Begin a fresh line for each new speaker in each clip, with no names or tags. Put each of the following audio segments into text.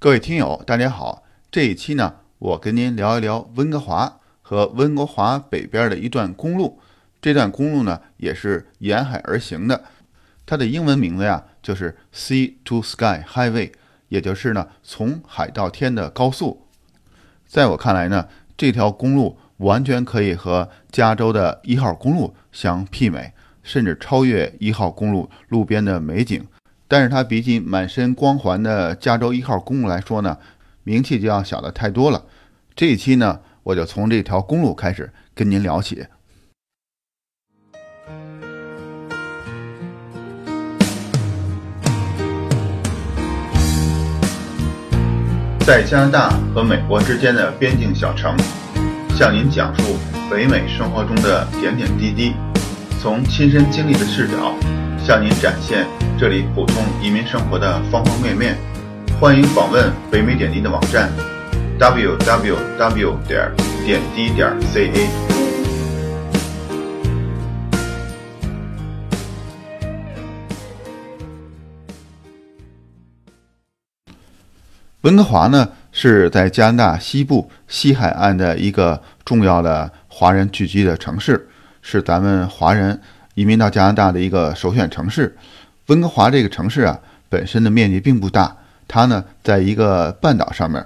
各位听友，大家好。这一期呢，我跟您聊一聊温哥华和温哥华北边的一段公路。这段公路呢，也是沿海而行的。它的英文名字呀，就是 Sea to Sky Highway，也就是呢，从海到天的高速。在我看来呢，这条公路完全可以和加州的一号公路相媲美，甚至超越一号公路路边的美景。但是它比起满身光环的加州一号公路来说呢，名气就要小的太多了。这一期呢，我就从这条公路开始跟您聊起。在加拿大和美国之间的边境小城，向您讲述北美生活中的点点滴滴，从亲身经历的视角。向您展现这里普通移民生活的方方面面，欢迎访问北美点滴的网站，www 点点滴点 ca。温哥华呢是在加拿大西部西海岸的一个重要的华人聚集的城市，是咱们华人。移民到加拿大的一个首选城市，温哥华这个城市啊，本身的面积并不大，它呢在一个半岛上面，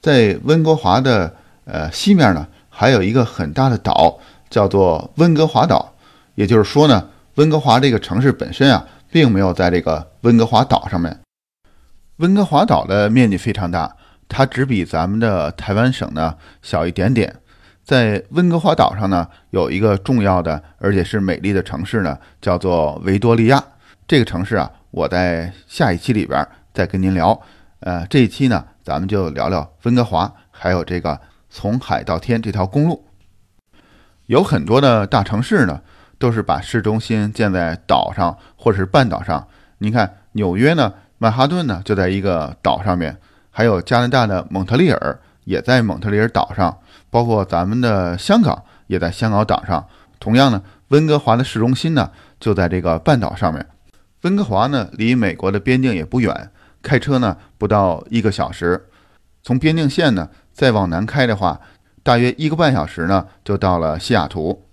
在温哥华的呃西面呢，还有一个很大的岛，叫做温哥华岛。也就是说呢，温哥华这个城市本身啊，并没有在这个温哥华岛上面。温哥华岛的面积非常大，它只比咱们的台湾省呢小一点点。在温哥华岛上呢，有一个重要的而且是美丽的城市呢，叫做维多利亚。这个城市啊，我在下一期里边再跟您聊。呃，这一期呢，咱们就聊聊温哥华，还有这个从海到天这条公路。有很多的大城市呢，都是把市中心建在岛上或者是半岛上。你看纽约呢，曼哈顿呢就在一个岛上面，还有加拿大的蒙特利尔也在蒙特利尔岛上。包括咱们的香港也在香港岛上，同样呢，温哥华的市中心呢就在这个半岛上面。温哥华呢离美国的边境也不远，开车呢不到一个小时。从边境线呢再往南开的话，大约一个半小时呢就到了西雅图。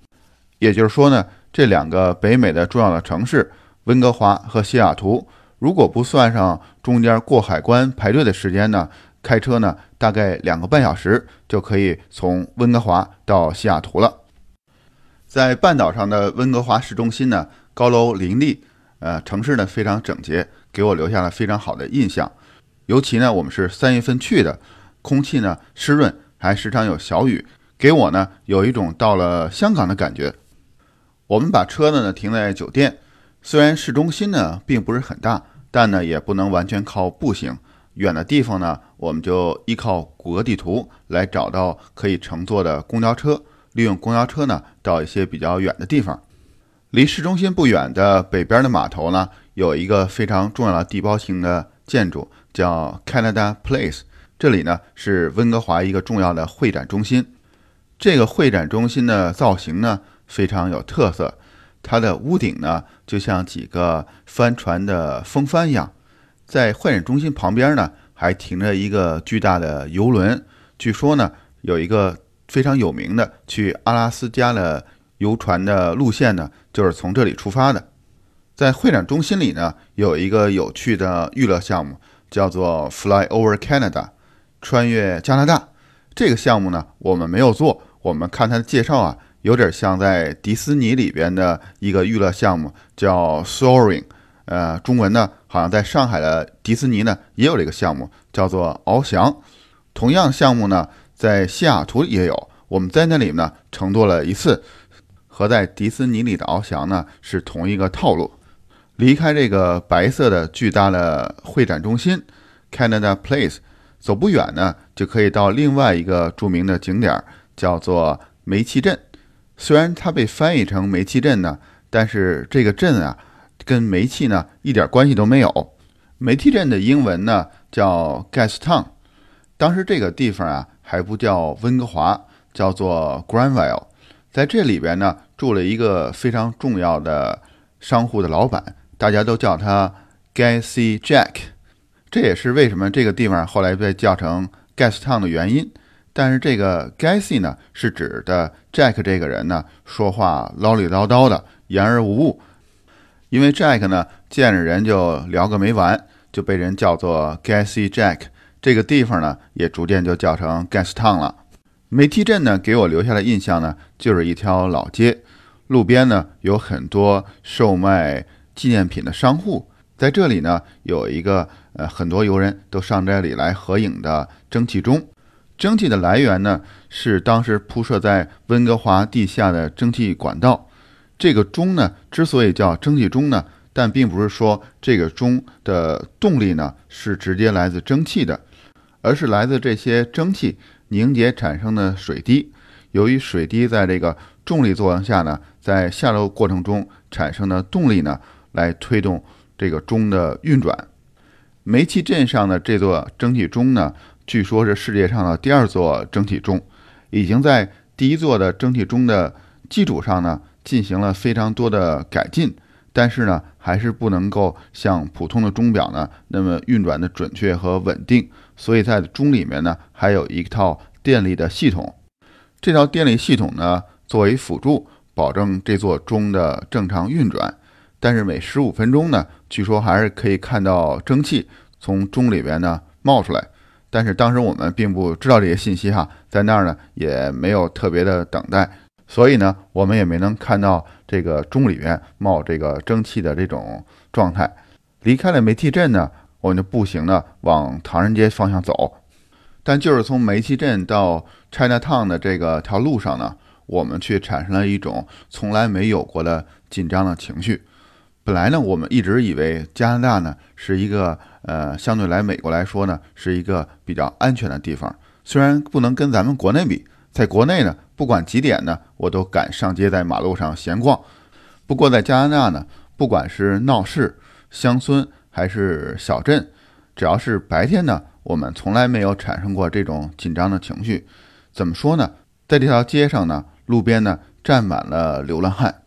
也就是说呢，这两个北美的重要的城市温哥华和西雅图，如果不算上中间过海关排队的时间呢。开车呢，大概两个半小时就可以从温哥华到西雅图了。在半岛上的温哥华市中心呢，高楼林立，呃，城市呢非常整洁，给我留下了非常好的印象。尤其呢，我们是三月份去的，空气呢湿润，还时常有小雨，给我呢有一种到了香港的感觉。我们把车子呢停在酒店，虽然市中心呢并不是很大，但呢也不能完全靠步行。远的地方呢，我们就依靠谷歌地图来找到可以乘坐的公交车，利用公交车呢到一些比较远的地方。离市中心不远的北边的码头呢，有一个非常重要的地包型的建筑，叫 Canada Place。这里呢是温哥华一个重要的会展中心。这个会展中心的造型呢非常有特色，它的屋顶呢就像几个帆船的风帆一样。在会展中心旁边呢，还停着一个巨大的游轮。据说呢，有一个非常有名的去阿拉斯加的游船的路线呢，就是从这里出发的。在会展中心里呢，有一个有趣的娱乐项目，叫做 Fly Over Canada，穿越加拿大。这个项目呢，我们没有做。我们看它的介绍啊，有点像在迪士尼里边的一个娱乐项目，叫 Soaring。呃，中文呢，好像在上海的迪士尼呢也有这个项目，叫做翱翔。同样项目呢，在西雅图也有。我们在那里呢乘坐了一次，和在迪士尼里的翱翔呢是同一个套路。离开这个白色的巨大的会展中心 Canada Place，走不远呢就可以到另外一个著名的景点儿，叫做煤气镇。虽然它被翻译成煤气镇呢，但是这个镇啊。跟煤气呢一点关系都没有。煤气镇的英文呢叫 Gas Town。当时这个地方啊还不叫温哥华，叫做 Granville。在这里边呢住了一个非常重要的商户的老板，大家都叫他 Gassy Jack。这也是为什么这个地方后来被叫成 Gas Town 的原因。但是这个 Gassy 呢，是指的 Jack 这个人呢，说话唠里唠叨的，言而无物。因为 Jack 呢，见着人就聊个没完，就被人叫做 Gassy Jack。这个地方呢，也逐渐就叫成 Gas Town 了。梅梯镇呢，给我留下的印象呢，就是一条老街，路边呢有很多售卖纪念品的商户，在这里呢，有一个呃，很多游人都上这里来合影的蒸汽钟。蒸汽的来源呢，是当时铺设在温哥华地下的蒸汽管道。这个钟呢，之所以叫蒸汽钟呢，但并不是说这个钟的动力呢是直接来自蒸汽的，而是来自这些蒸汽凝结产生的水滴。由于水滴在这个重力作用下呢，在下落过程中产生的动力呢，来推动这个钟的运转。煤气镇上的这座蒸汽钟呢。据说，是世界上的第二座蒸汽钟，已经在第一座的蒸汽钟的基础上呢进行了非常多的改进，但是呢，还是不能够像普通的钟表呢那么运转的准确和稳定。所以在钟里面呢，还有一套电力的系统。这套电力系统呢，作为辅助，保证这座钟的正常运转。但是每十五分钟呢，据说还是可以看到蒸汽从钟里边呢冒出来。但是当时我们并不知道这些信息哈，在那儿呢也没有特别的等待，所以呢我们也没能看到这个钟里面冒这个蒸汽的这种状态。离开了煤气镇呢，我们就步行呢往唐人街方向走。但就是从煤气镇到 China Town 的这个条路上呢，我们却产生了一种从来没有过的紧张的情绪。本来呢，我们一直以为加拿大呢是一个呃，相对来美国来说呢是一个比较安全的地方。虽然不能跟咱们国内比，在国内呢，不管几点呢，我都敢上街在马路上闲逛。不过在加拿大呢，不管是闹市、乡村还是小镇，只要是白天呢，我们从来没有产生过这种紧张的情绪。怎么说呢？在这条街上呢，路边呢站满了流浪汉。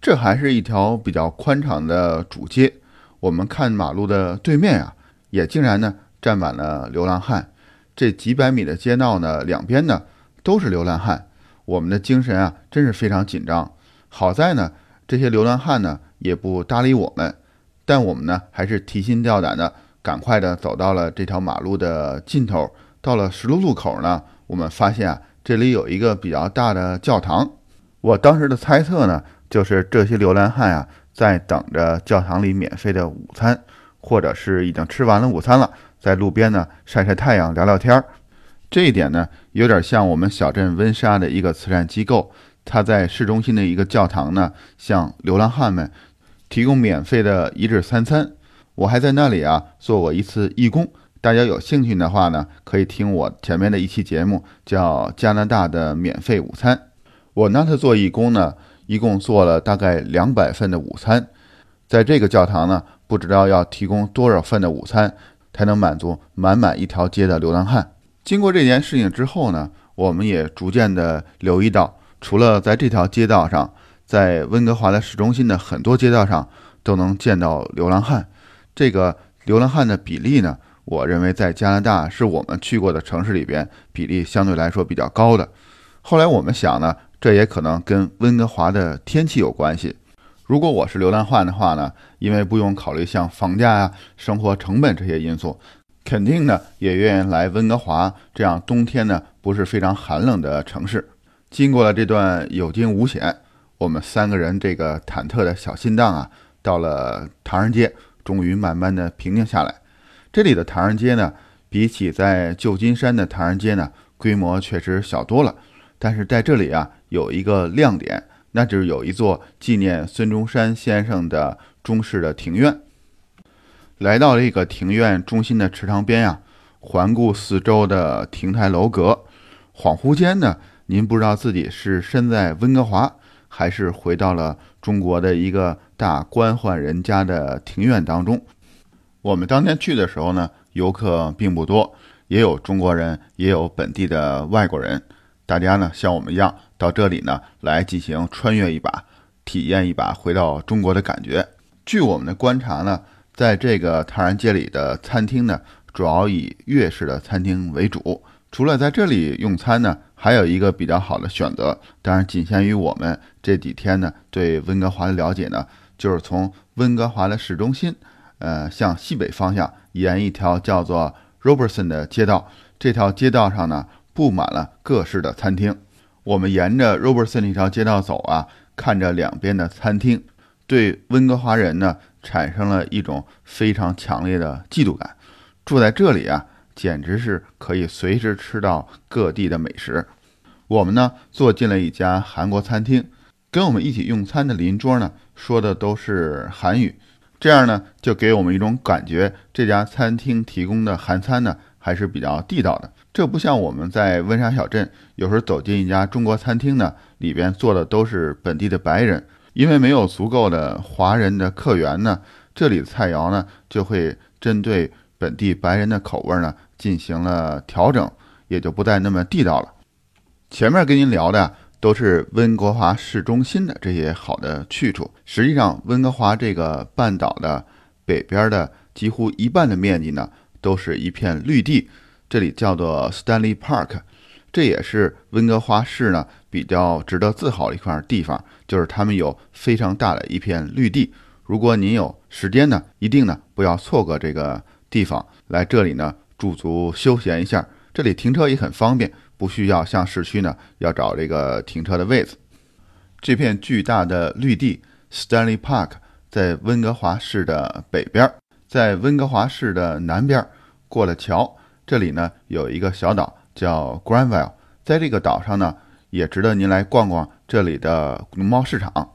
这还是一条比较宽敞的主街，我们看马路的对面啊，也竟然呢站满了流浪汉。这几百米的街道呢，两边呢都是流浪汉，我们的精神啊真是非常紧张。好在呢，这些流浪汉呢也不搭理我们，但我们呢还是提心吊胆的，赶快的走到了这条马路的尽头。到了十字路口呢，我们发现啊这里有一个比较大的教堂。我当时的猜测呢。就是这些流浪汉啊，在等着教堂里免费的午餐，或者是已经吃完了午餐了，在路边呢晒晒太阳、聊聊天儿。这一点呢，有点像我们小镇温莎的一个慈善机构，它在市中心的一个教堂呢，向流浪汉们提供免费的一日三餐。我还在那里啊做过一次义工，大家有兴趣的话呢，可以听我前面的一期节目，叫《加拿大的免费午餐》。我那次做义工呢。一共做了大概两百份的午餐，在这个教堂呢，不知道要提供多少份的午餐才能满足满满一条街的流浪汉。经过这件事情之后呢，我们也逐渐的留意到，除了在这条街道上，在温哥华的市中心的很多街道上都能见到流浪汉。这个流浪汉的比例呢，我认为在加拿大是我们去过的城市里边比例相对来说比较高的。后来我们想呢。这也可能跟温哥华的天气有关系。如果我是流浪汉的话呢，因为不用考虑像房价呀、生活成本这些因素，肯定呢也愿意来温哥华这样冬天呢不是非常寒冷的城市。经过了这段有惊无险，我们三个人这个忐忑的小心脏啊，到了唐人街，终于慢慢的平静下来。这里的唐人街呢，比起在旧金山的唐人街呢，规模确实小多了。但是在这里啊。有一个亮点，那就是有一座纪念孙中山先生的中式的庭院。来到这个庭院中心的池塘边呀，环顾四周的亭台楼阁，恍惚间呢，您不知道自己是身在温哥华，还是回到了中国的一个大官宦人家的庭院当中。我们当天去的时候呢，游客并不多，也有中国人，也有本地的外国人。大家呢，像我们一样到这里呢来进行穿越一把，体验一把回到中国的感觉。据我们的观察呢，在这个唐人街里的餐厅呢，主要以粤式的餐厅为主。除了在这里用餐呢，还有一个比较好的选择，当然仅限于我们这几天呢对温哥华的了解呢，就是从温哥华的市中心，呃，向西北方向沿一条叫做 Robertson 的街道。这条街道上呢，布满了各式的餐厅。我们沿着 Robertson 这条街道走啊，看着两边的餐厅，对温哥华人呢产生了一种非常强烈的嫉妒感。住在这里啊。简直是可以随时吃到各地的美食。我们呢坐进了一家韩国餐厅，跟我们一起用餐的邻桌呢说的都是韩语，这样呢就给我们一种感觉，这家餐厅提供的韩餐呢还是比较地道的。这不像我们在温莎小镇，有时候走进一家中国餐厅呢，里边坐的都是本地的白人，因为没有足够的华人的客源呢，这里的菜肴呢就会针对。本地白人的口味呢进行了调整，也就不再那么地道了。前面跟您聊的都是温哥华市中心的这些好的去处，实际上温哥华这个半岛的北边的几乎一半的面积呢都是一片绿地，这里叫做 Stanley Park，这也是温哥华市呢比较值得自豪的一块地方，就是他们有非常大的一片绿地。如果您有时间呢，一定呢不要错过这个。地方来这里呢，驻足休闲一下。这里停车也很方便，不需要像市区呢要找这个停车的位子。这片巨大的绿地 Stanley Park 在温哥华市的北边，在温哥华市的南边过了桥，这里呢有一个小岛叫 Granville，在这个岛上呢也值得您来逛逛这里的农贸市场。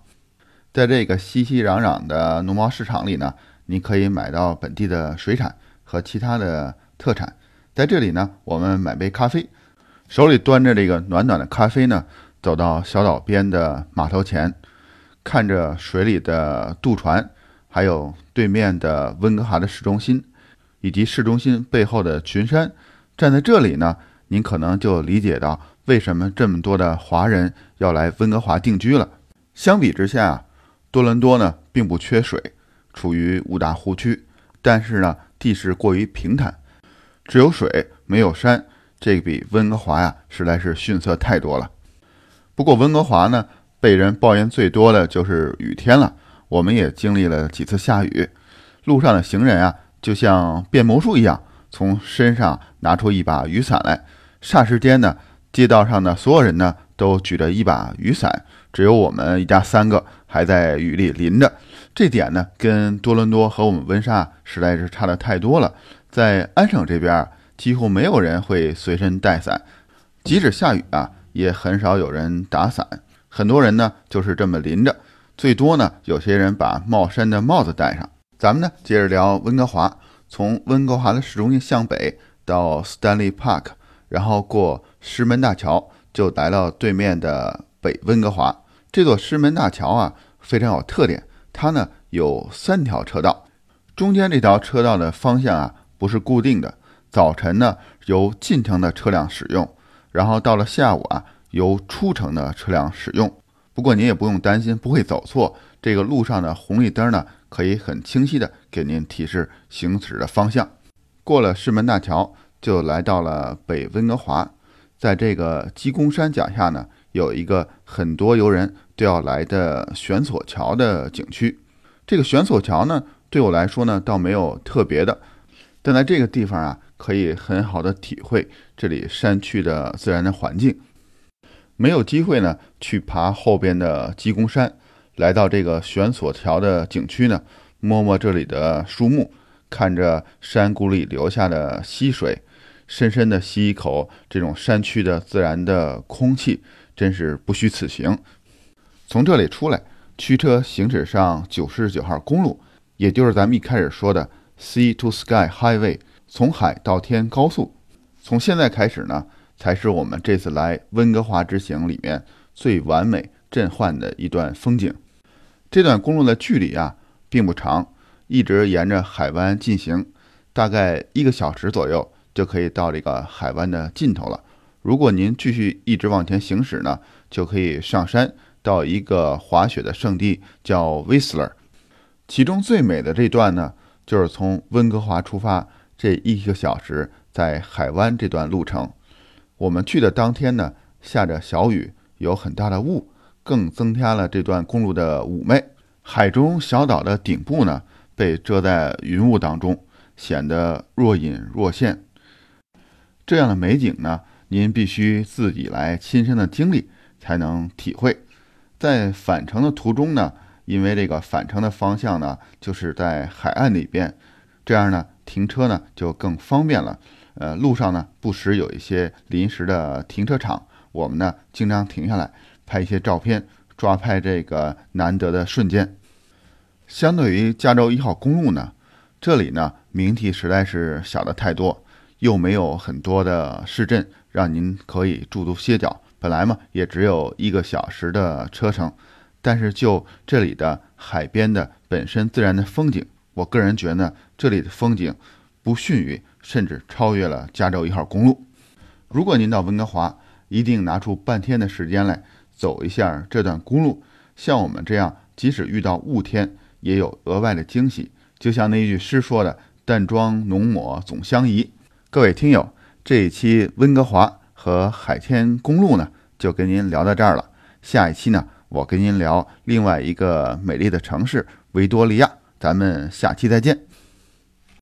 在这个熙熙攘攘的农贸市场里呢，你可以买到本地的水产。和其他的特产，在这里呢，我们买杯咖啡，手里端着这个暖暖的咖啡呢，走到小岛边的码头前，看着水里的渡船，还有对面的温哥华的市中心，以及市中心背后的群山，站在这里呢，您可能就理解到为什么这么多的华人要来温哥华定居了。相比之下，多伦多呢并不缺水，处于五大湖区，但是呢。地势过于平坦，只有水没有山，这比温哥华呀实在是逊色太多了。不过温哥华呢，被人抱怨最多的就是雨天了。我们也经历了几次下雨，路上的行人啊，就像变魔术一样，从身上拿出一把雨伞来，霎时间呢，街道上的所有人呢都举着一把雨伞，只有我们一家三个还在雨里淋着。这点呢，跟多伦多和我们温莎实在是差的太多了。在安省这边，几乎没有人会随身带伞，即使下雨啊，也很少有人打伞。很多人呢，就是这么淋着。最多呢，有些人把帽衫的帽子戴上。咱们呢，接着聊温哥华。从温哥华的市中心向北到 Stanley Park，然后过石门大桥，就来到对面的北温哥华。这座石门大桥啊，非常有特点。它呢有三条车道，中间这条车道的方向啊不是固定的。早晨呢由进城的车辆使用，然后到了下午啊由出城的车辆使用。不过您也不用担心不会走错，这个路上的红绿灯呢可以很清晰的给您提示行驶的方向。过了石门大桥，就来到了北温哥华，在这个鸡公山脚下呢。有一个很多游人都要来的悬索桥的景区，这个悬索桥呢，对我来说呢，倒没有特别的，但在这个地方啊，可以很好的体会这里山区的自然的环境。没有机会呢，去爬后边的鸡公山，来到这个悬索桥的景区呢，摸摸这里的树木，看着山谷里流下的溪水，深深的吸一口这种山区的自然的空气。真是不虚此行。从这里出来，驱车行驶上九十九号公路，也就是咱们一开始说的 Sea to Sky Highway，从海到天高速。从现在开始呢，才是我们这次来温哥华之行里面最完美、震撼的一段风景。这段公路的距离啊，并不长，一直沿着海湾进行，大概一个小时左右就可以到这个海湾的尽头了。如果您继续一直往前行驶呢，就可以上山到一个滑雪的圣地，叫 Whistler。其中最美的这段呢，就是从温哥华出发，这一个小时在海湾这段路程。我们去的当天呢，下着小雨，有很大的雾，更增加了这段公路的妩媚。海中小岛的顶部呢，被遮在云雾当中，显得若隐若现。这样的美景呢，您必须自己来亲身的经历才能体会。在返程的途中呢，因为这个返程的方向呢，就是在海岸里边，这样呢，停车呢就更方便了。呃，路上呢不时有一些临时的停车场，我们呢经常停下来拍一些照片，抓拍这个难得的瞬间。相对于加州一号公路呢，这里呢名气实在是小的太多。又没有很多的市镇让您可以驻足歇脚，本来嘛也只有一个小时的车程，但是就这里的海边的本身自然的风景，我个人觉得这里的风景不逊于，甚至超越了加州一号公路。如果您到温哥华，一定拿出半天的时间来走一下这段公路。像我们这样，即使遇到雾天，也有额外的惊喜。就像那句诗说的：“淡妆浓抹总相宜。”各位听友，这一期温哥华和海天公路呢，就跟您聊到这儿了。下一期呢，我跟您聊另外一个美丽的城市维多利亚。咱们下期再见。